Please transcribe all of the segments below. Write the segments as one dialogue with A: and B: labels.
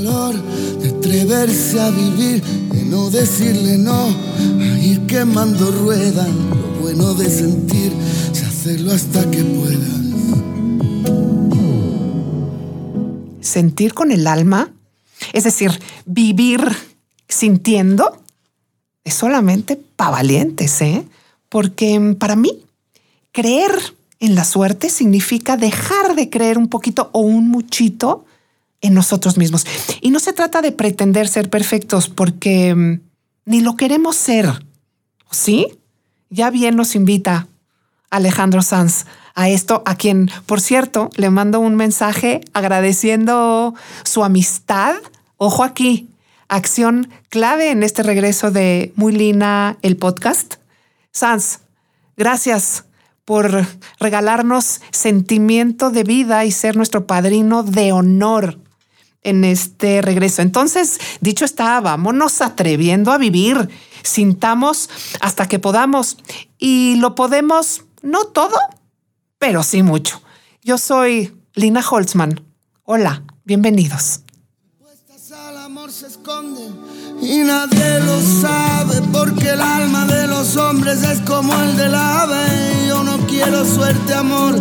A: de atreverse a vivir, de no decirle no, a ir quemando ruedas. Lo bueno de sentir, se hacerlo hasta que puedas.
B: Sentir con el alma, es decir, vivir sintiendo, es solamente para valientes, ¿eh? Porque para mí, creer en la suerte significa dejar de creer un poquito o un muchito en nosotros mismos. Y no se trata de pretender ser perfectos porque mm, ni lo queremos ser. ¿Sí? Ya bien nos invita Alejandro Sanz a esto, a quien, por cierto, le mando un mensaje agradeciendo su amistad. Ojo aquí, acción clave en este regreso de Muy Lina, el podcast. Sanz, gracias por regalarnos sentimiento de vida y ser nuestro padrino de honor en este regreso. Entonces, dicho está, vámonos atreviendo a vivir, sintamos hasta que podamos y lo podemos, no todo, pero sí mucho. Yo soy Lina Holtzman. Hola, bienvenidos.
A: se esconde y nadie lo sabe porque el alma de los hombres es como el del ave. Yo no quiero suerte, amor.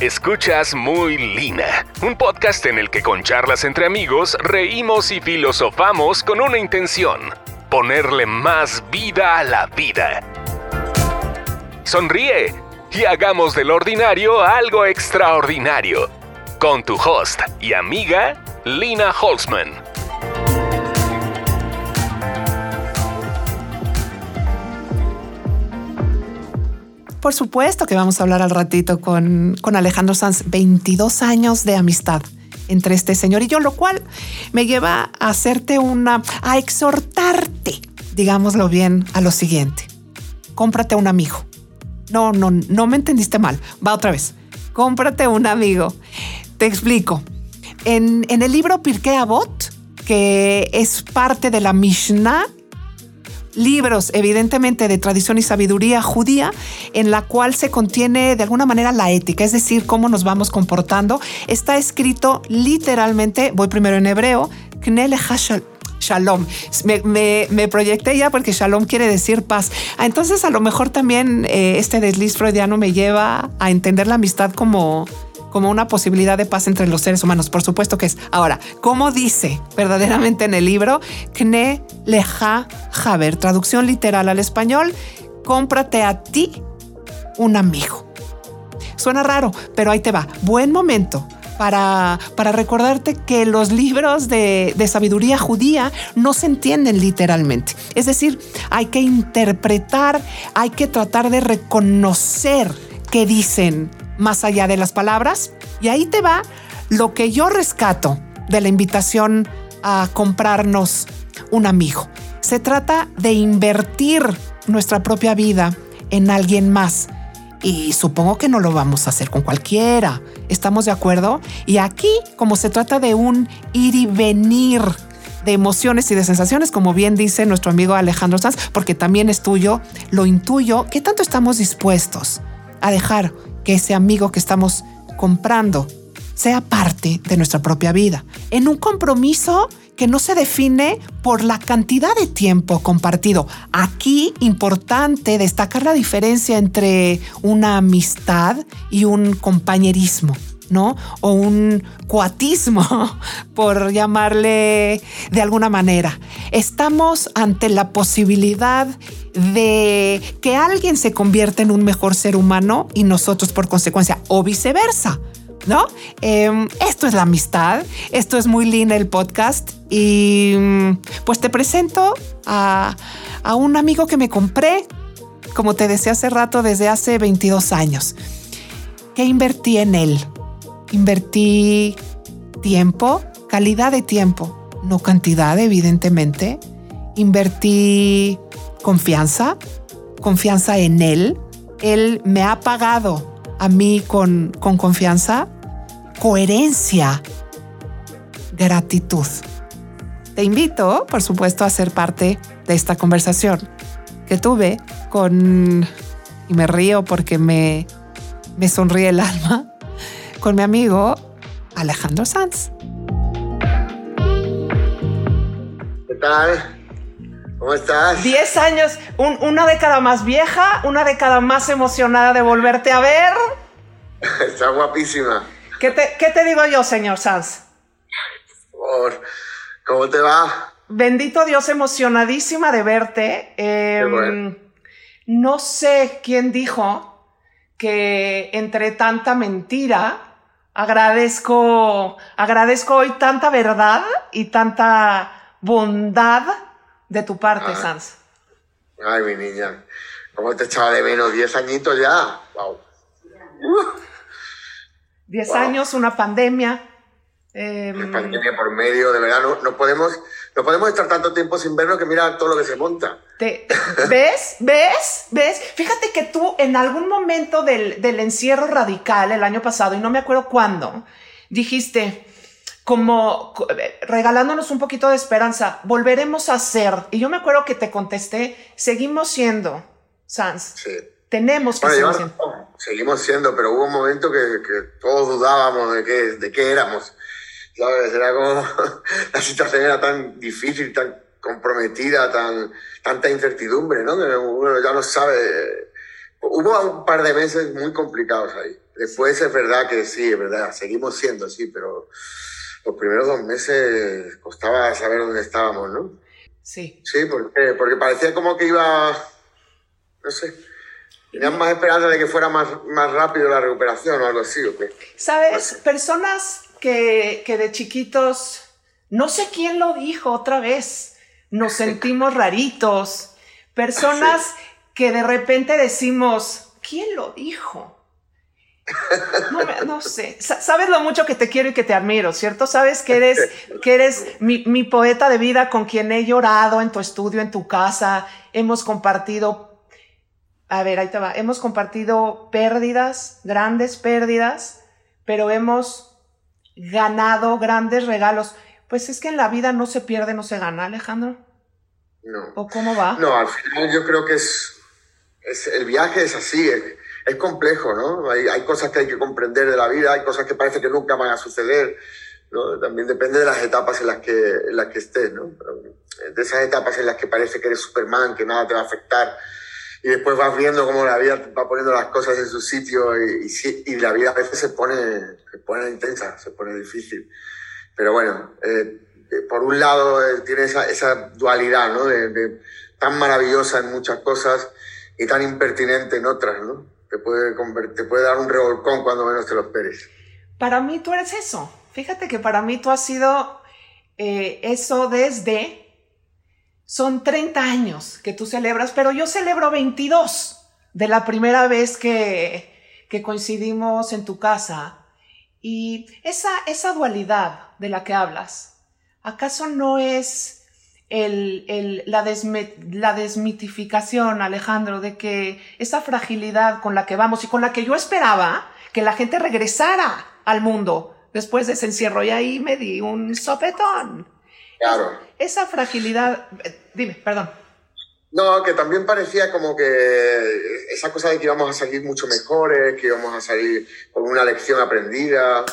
C: Escuchas Muy Lina, un podcast en el que con charlas entre amigos reímos y filosofamos con una intención, ponerle más vida a la vida. Sonríe y hagamos del ordinario algo extraordinario. Con tu host y amiga, Lina Holzman.
B: Por supuesto que vamos a hablar al ratito con, con Alejandro Sanz, 22 años de amistad entre este señor y yo, lo cual me lleva a hacerte una, a exhortarte, digámoslo bien, a lo siguiente. Cómprate un amigo. No, no, no me entendiste mal. Va otra vez. Cómprate un amigo. Te explico. En, en el libro Pirkei Avot, que es parte de la Mishnah, libros evidentemente de tradición y sabiduría judía, en la cual se contiene de alguna manera la ética, es decir, cómo nos vamos comportando. Está escrito literalmente, voy primero en hebreo, Knele Shalom. Me, me, proyecté ya porque Shalom quiere decir paz. Ah, entonces a lo mejor también eh, este desliz freudiano me lleva a entender la amistad como como una posibilidad de paz entre los seres humanos. Por supuesto que es. Ahora, ¿cómo dice verdaderamente en el libro? Kne leja haber, traducción literal al español, cómprate a ti un amigo. Suena raro, pero ahí te va. Buen momento para, para, recordarte que los libros de, de, sabiduría judía no se entienden literalmente. Es decir, hay que interpretar, hay que tratar de reconocer qué dicen más allá de las palabras. Y ahí te va lo que yo rescato de la invitación a comprarnos un amigo. Se trata de invertir nuestra propia vida en alguien más. Y supongo que no lo vamos a hacer con cualquiera. ¿Estamos de acuerdo? Y aquí, como se trata de un ir y venir de emociones y de sensaciones, como bien dice nuestro amigo Alejandro Sanz, porque también es tuyo, lo intuyo, ¿qué tanto estamos dispuestos a dejar que ese amigo que estamos comprando sea parte de nuestra propia vida, en un compromiso que no se define por la cantidad de tiempo compartido. Aquí importante destacar la diferencia entre una amistad y un compañerismo. ¿no? O un cuatismo, por llamarle de alguna manera. Estamos ante la posibilidad de que alguien se convierta en un mejor ser humano y nosotros por consecuencia, o viceversa. ¿No? Em, esto es la amistad, esto es muy lindo el podcast y pues te presento a, a un amigo que me compré, como te decía hace rato, desde hace 22 años. que invertí en él? Invertí tiempo, calidad de tiempo, no cantidad, evidentemente. Invertí confianza, confianza en él. Él me ha pagado a mí con, con confianza, coherencia, gratitud. Te invito, por supuesto, a ser parte de esta conversación.
D: que tuve con, y me río porque me, me sonríe el alma, con mi amigo Alejandro Sanz.
E: ¿Qué tal? ¿Cómo estás?
D: Diez años, una década más vieja, una década más emocionada de volverte a ver.
E: Está guapísima.
D: ¿Qué te, ¿Qué te, digo yo, señor Sanz?
E: Por ¿Cómo te va?
D: Bendito Dios, emocionadísima de verte. Em, no sé quién dijo que entre tanta mentira agradezco, agradezco hoy tanta verdad y tanta bondad de tu parte, ah. Sanz.
E: Ay, mi niña, ¿cómo te echaba de menos? Diez añitos ya. Wow.
D: Diez años, una pandemia.
E: Eh, pandemia por medio, de verdad, no, podemos, no podemos estar tanto tiempo sin verlo que mira todo lo que se monta.
D: ¿Ves? ¿Ves? ¿Ves? Fíjate que tú en algún momento del, del encierro radical el año pasado, y no me acuerdo cuándo, dijiste, como regalándonos un poquito de esperanza, volveremos a ser. Y yo me acuerdo que te contesté, seguimos siendo, Sans. Sí. Tenemos que seguir siendo.
E: seguimos siendo, pero hubo un momento que, que todos dudábamos de qué, de qué éramos. Era como, la situación era tan difícil, tan comprometida, tan, tanta incertidumbre, ¿no? Que uno ya no sabe. Hubo un par de meses muy complicados ahí. Después es verdad que sí, es verdad, seguimos siendo así, pero los primeros dos meses costaba saber dónde estábamos, ¿no?
D: Sí.
E: Sí, porque, porque parecía como que iba, no sé, tenían más esperanza de que fuera más, más rápido la recuperación o algo así, ¿o qué?
D: Sabes, personas que, que de chiquitos, no sé quién lo dijo otra vez, nos sentimos raritos, personas que de repente decimos, ¿quién lo dijo? No, sé, sabes lo mucho que te quiero y que te admiro, ¿cierto? Sabes que eres, que eres mi, mi, poeta de vida con quien he llorado en tu estudio, en tu casa. Hemos compartido, a ver, ahí te va, hemos compartido pérdidas, grandes pérdidas, pero hemos ganado grandes regalos. Pues es que en la vida no se pierde, no se gana, Alejandro.
E: No.
D: ¿O cómo va?
E: No, al final yo creo que es, es el viaje es así es complejo, ¿no? Hay, hay, cosas que hay que comprender de la vida, hay cosas que parece que nunca van a suceder, ¿no? También depende de las etapas en las que, en las que estés, ¿no? De esas etapas en las que parece que eres Superman, que nada te va a afectar, y después vas viendo cómo la vida va poniendo las cosas en su sitio y, y, la vida a veces se pone, se pone intensa, se pone difícil. Pero bueno, eh, eh, por un lado eh, tiene esa, esa dualidad, ¿no? De, de, tan maravillosa en muchas cosas y tan impertinente en otras, ¿no? Te puede, te puede dar un revolcón cuando menos te lo esperes.
D: Para mí tú eres eso. Fíjate que para mí tú has sido eh, eso desde... Son 30 años que tú celebras, pero yo celebro 22 de la primera vez que, que coincidimos en tu casa. Y esa, esa dualidad de la que hablas, ¿acaso no es el, la, la, desmitificación, Alejandro, de que esa fragilidad con la que vamos y con la que yo esperaba que la gente regresara al mundo después de ese encierro y ahí me di un sopetón.
E: Claro.
D: Esa, fragilidad, eh, dime, perdón.
E: No, que también parecía como que esa cosa de que íbamos a salir mucho mejores, que íbamos a salir con una lección aprendida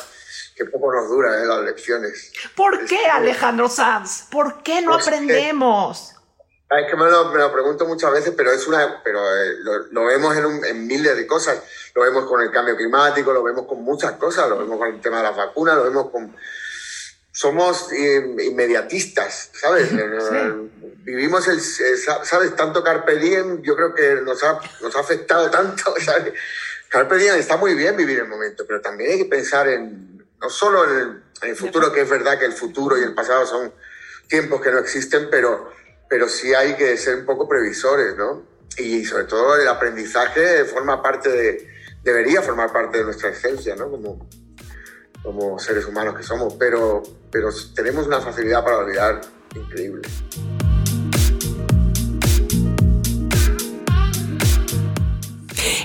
E: que poco nos dura ¿eh? las lecciones.
D: ¿Por qué, Alejandro Sanz? ¿Por qué no pues aprendemos?
E: Es que me lo, pregunto muchas veces, pero es una, pero eh, lo, vemos en, en, miles de cosas. Lo vemos con el cambio climático, lo vemos con muchas cosas, lo vemos con el tema de las vacunas, lo vemos con. Somos inmediatistas, ¿sabes? Vivimos el, ¿sabes? Tanto Carpe Diem, yo creo que nos ha, nos ha afectado tanto, ¿sabes? Carpe Diem está muy bien vivir el momento, pero también hay que pensar en no solo en el, futuro, que es verdad que el futuro y el pasado son tiempos que no existen, pero, pero sí hay que ser un poco previsores, ¿no? Y sobre todo el aprendizaje forma parte de, debería formar parte de nuestra esencia, ¿no? Como, como seres humanos que somos, pero, pero tenemos una facilidad para olvidar increíble.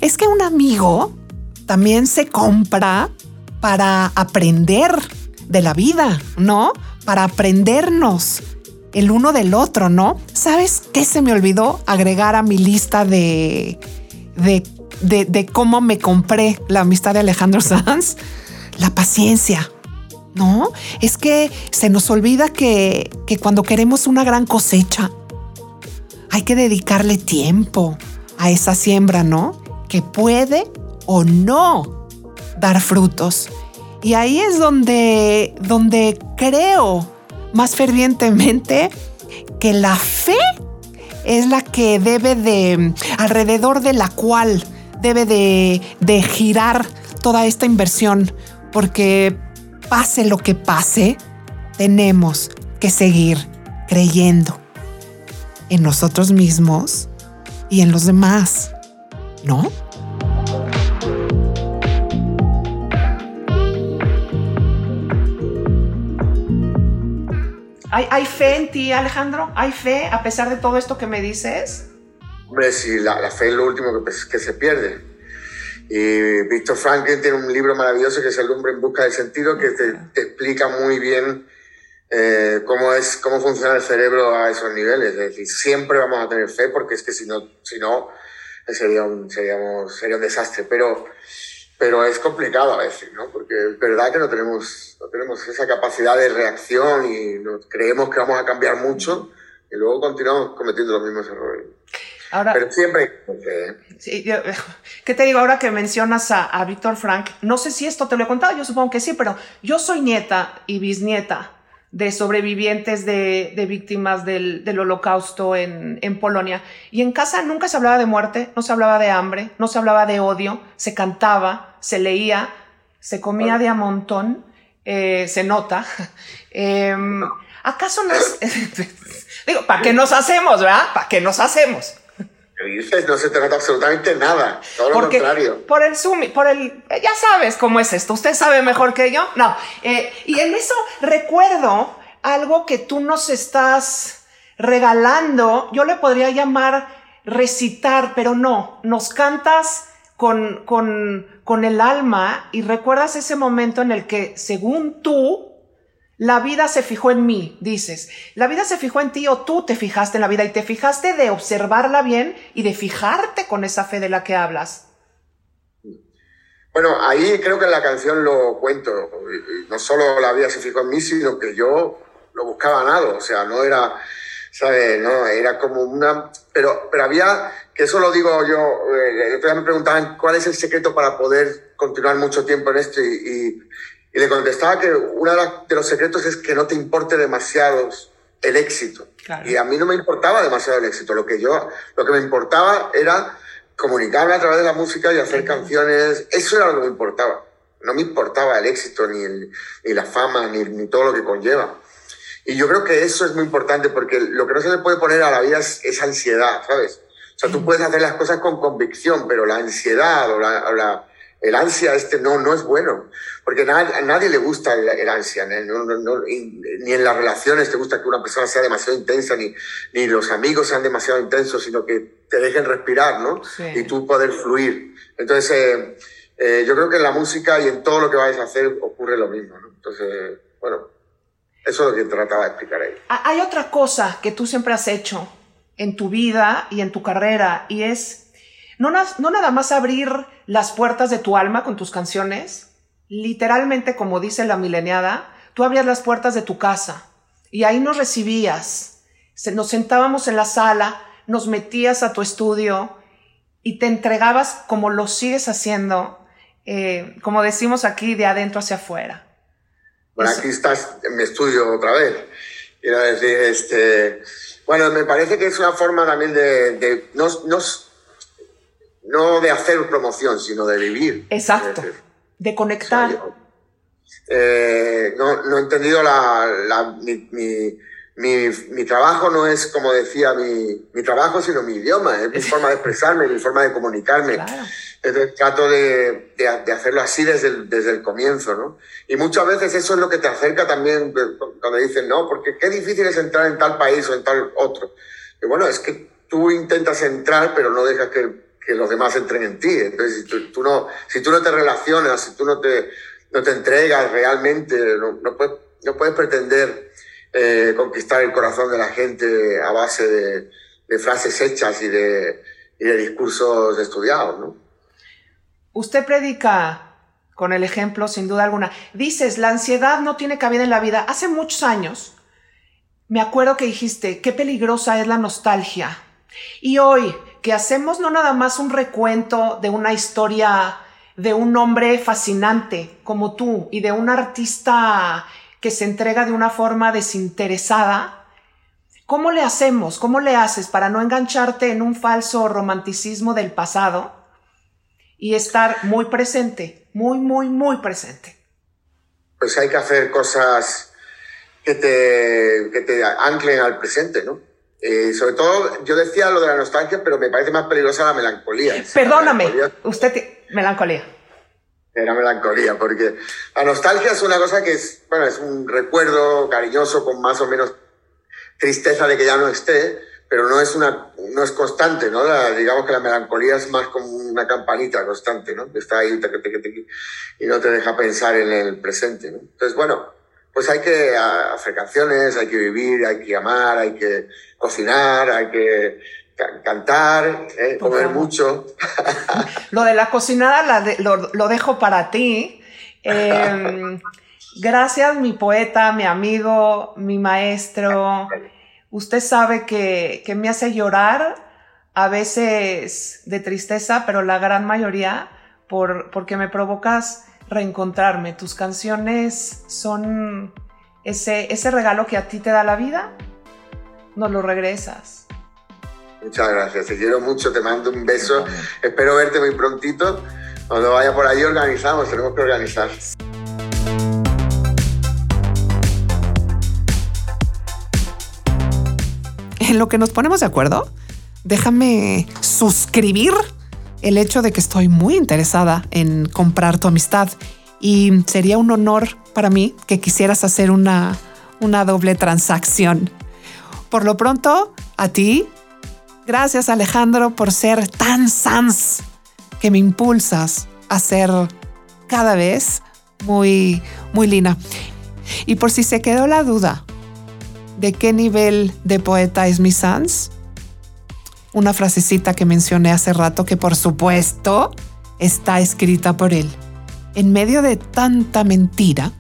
D: Es que un amigo también se compra para aprender de la vida, ¿no? Para aprendernos el uno del otro, ¿no? ¿Sabes qué se me olvidó agregar a mi lista de, de, de, cómo me compré la amistad de Alejandro Sanz? La paciencia. No, es que se nos olvida que, que cuando queremos una gran cosecha, hay que dedicarle tiempo a esa siembra, ¿no? Que puede o no dar frutos. Y ahí es donde, donde creo más fervientemente que la fe es la que debe de, alrededor de la cual debe de, de girar toda esta inversión, porque pase lo que pase, tenemos que seguir creyendo en nosotros mismos y en los demás, ¿no? ¿Hay, fe en ti, Alejandro? ¿Hay fe a pesar de todo esto que me dices?
E: Hombre, sí, la, fe es lo último que, que, se pierde. Y Víctor Franklin tiene un libro maravilloso que es El hombre en busca del sentido, que te, explica muy bien eh, cómo, es, cómo funciona el cerebro a esos niveles. Es decir, siempre vamos a tener fe porque es que si no, si no sería, un, seríamos, sería un desastre. Pero pero es complicado a veces, ¿no? Porque es verdad que no tenemos, no tenemos esa capacidad de reacción y nos creemos que vamos a cambiar mucho y luego continuamos cometiendo los mismos errores. Ahora, pero siempre...
D: Sí, ¿Qué te digo ahora que mencionas a, a Víctor Frank? No sé si esto te lo he contado, yo supongo que sí, pero yo soy nieta y bisnieta de sobrevivientes de, de víctimas del, del holocausto en, en, Polonia. Y en casa nunca se hablaba de muerte, no se hablaba de hambre, no se hablaba de odio, se cantaba, se leía, se comía de a montón, eh, se nota. Em, ¿Acaso no es... digo, ¿para qué nos hacemos, verdad? ¿Para qué nos hacemos?
E: No se trata absolutamente nada, todo lo contrario.
D: Por el Zoom, por el. Ya sabes cómo es esto, usted sabe mejor que yo. No. Eh, y en eso recuerdo algo que tú nos estás regalando. Yo le podría llamar recitar, pero no. Nos cantas con, con, con el alma y recuerdas ese momento en el que, según tú, la vida se fijó en mí, dices. La vida se fijó en ti o tú te fijaste en la vida y te fijaste de observarla bien y de fijarte con esa fe de la que hablas.
E: Bueno, ahí creo que en la canción lo cuento. No solo la vida se fijó en mí, sino que yo lo buscaba nada. O sea, no era, ¿sabes? No, era como una... Pero, pero había, que eso lo digo yo, eh, me preguntaban cuál es el secreto para poder continuar mucho tiempo en esto y y le contestaba que uno de los secretos es que no te importe demasiado el éxito. Y a mí no me importaba demasiado el éxito. Lo que yo, lo que me importaba era comunicarme a través de la música y hacer canciones. Eso era lo que me importaba. No me importaba el éxito, ni, ni la fama, ni, ni, todo lo que conlleva. Y yo creo que eso es muy importante porque lo que no se le puede poner a la vida es, esa ansiedad, ¿sabes? O sea, tú puedes hacer las cosas con convicción, pero la ansiedad o la, o la el ansia este no, no es bueno, porque a nadie le gusta el, ansia, ni en las relaciones te gusta que una persona sea demasiado intensa, ni, ni los amigos sean demasiado intensos, sino que te dejen respirar, ¿no? Y tú poder fluir. Entonces, eh, eh, yo creo que en la música y en todo lo que vayas a hacer ocurre lo mismo, ¿no? Entonces, bueno, eso es lo que trataba de explicar ahí.
D: Hay otra cosa que tú siempre has hecho en tu vida y en tu carrera, y es no, nada más abrir las puertas de tu alma con tus canciones, literalmente como dice la mileniada, tú abrías las puertas de tu casa y ahí nos recibías, nos sentábamos en la sala, nos metías a tu estudio y te entregabas como lo sigues haciendo, eh, como decimos aquí, de adentro hacia afuera.
E: Bueno, aquí estás en mi estudio otra vez. Quiero decir, este, bueno, me parece que es una forma también de, de no, no de hacer promoción, sino de vivir.
D: Exacto, de conectar.
E: Eh, no, no, he entendido la, la mi, mi, mi, trabajo no es como decía mi, mi trabajo, sino mi idioma, es mi forma de expresarme, mi forma de comunicarme. Entonces trato de, de, hacerlo así desde el, desde el comienzo, ¿no? Y muchas veces eso es lo que te acerca también cuando dicen, no, porque qué difícil es entrar en tal país o en tal otro. Y bueno, es que tú intentas entrar, pero no dejas que que los demás entren en ti. Entonces, si tú, no, si tú no te relacionas, si tú no te, no te entregas realmente, no, no, puedes, no puedes pretender eh, conquistar el corazón de la gente a base de, frases hechas y de, y de discursos estudiados, ¿no?
D: Usted predica con el ejemplo, sin duda alguna. Dices, la ansiedad no tiene cabida en la vida. Hace muchos años, me acuerdo que dijiste, qué peligrosa es la nostalgia. Y hoy, que hacemos no nada más un recuento de una historia de un hombre fascinante como tú y de un artista que se entrega de una forma desinteresada, ¿cómo le hacemos? ¿Cómo le haces para no engancharte en un falso romanticismo del pasado y estar muy presente, muy, muy, muy presente?
E: Pues hay que hacer cosas que te, que te anclen al presente, ¿no? Eh, sobre todo, yo decía lo de la nostalgia, pero me parece más peligrosa la melancolía.
D: Perdóname, usted, melancolía.
E: Era melancolía, porque la nostalgia es una cosa que es, bueno, es un recuerdo cariñoso con más o menos tristeza de que ya no esté, pero no es una, no es constante, ¿no? digamos que la melancolía es más como una campanita constante, ¿no? Está ahí y no te deja pensar en el presente, ¿no? Entonces, bueno, pues hay que hacer canciones, hay que vivir, hay que amar, hay que cocinar, hay que cantar, ¿eh? comer mucho.
D: Lo de la cocinada lo, dejo para ti. Em, gracias, mi poeta, mi amigo, mi maestro. Usted sabe que, que me hace llorar a veces de tristeza, pero la gran mayoría por, porque me provocas reencontrarme. Tus canciones son ese, ese regalo que a ti te da la vida, no lo regresas.
E: Muchas gracias, te quiero mucho, te mando un beso. Espero verte muy prontito. Cuando vaya por ahí organizamos, tenemos que organizar.
D: En lo que nos ponemos de acuerdo, déjame suscribir el hecho de que estoy muy interesada en comprar tu amistad y sería un honor para mí que quisieras hacer una, una doble transacción. Por lo pronto, a ti, gracias Alejandro por ser tan sans que me impulsas a ser cada vez muy, muy lina. Y por si se quedó la duda de qué nivel de poeta es mi sans, una frasecita que mencioné hace rato que por supuesto está escrita por él. En medio de tanta mentira,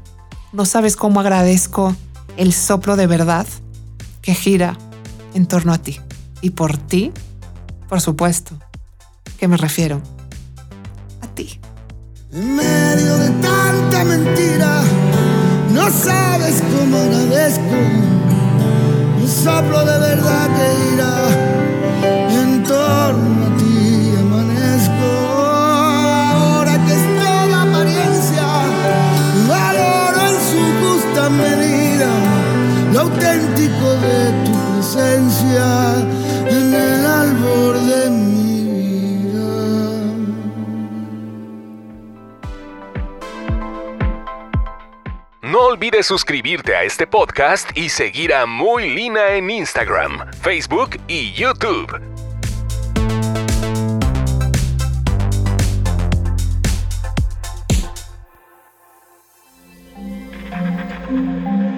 D: no sabes cómo agradezco el soplo de verdad que gira en torno a ti. Y por ti, por supuesto, que me refiero a ti.
A: En medio de tanta mentira, no sabes cómo agradezco el soplo de verdad que gira en el de mi vida.
C: No olvides suscribirte a este podcast y seguir a Muy Lina en Instagram, Facebook y YouTube.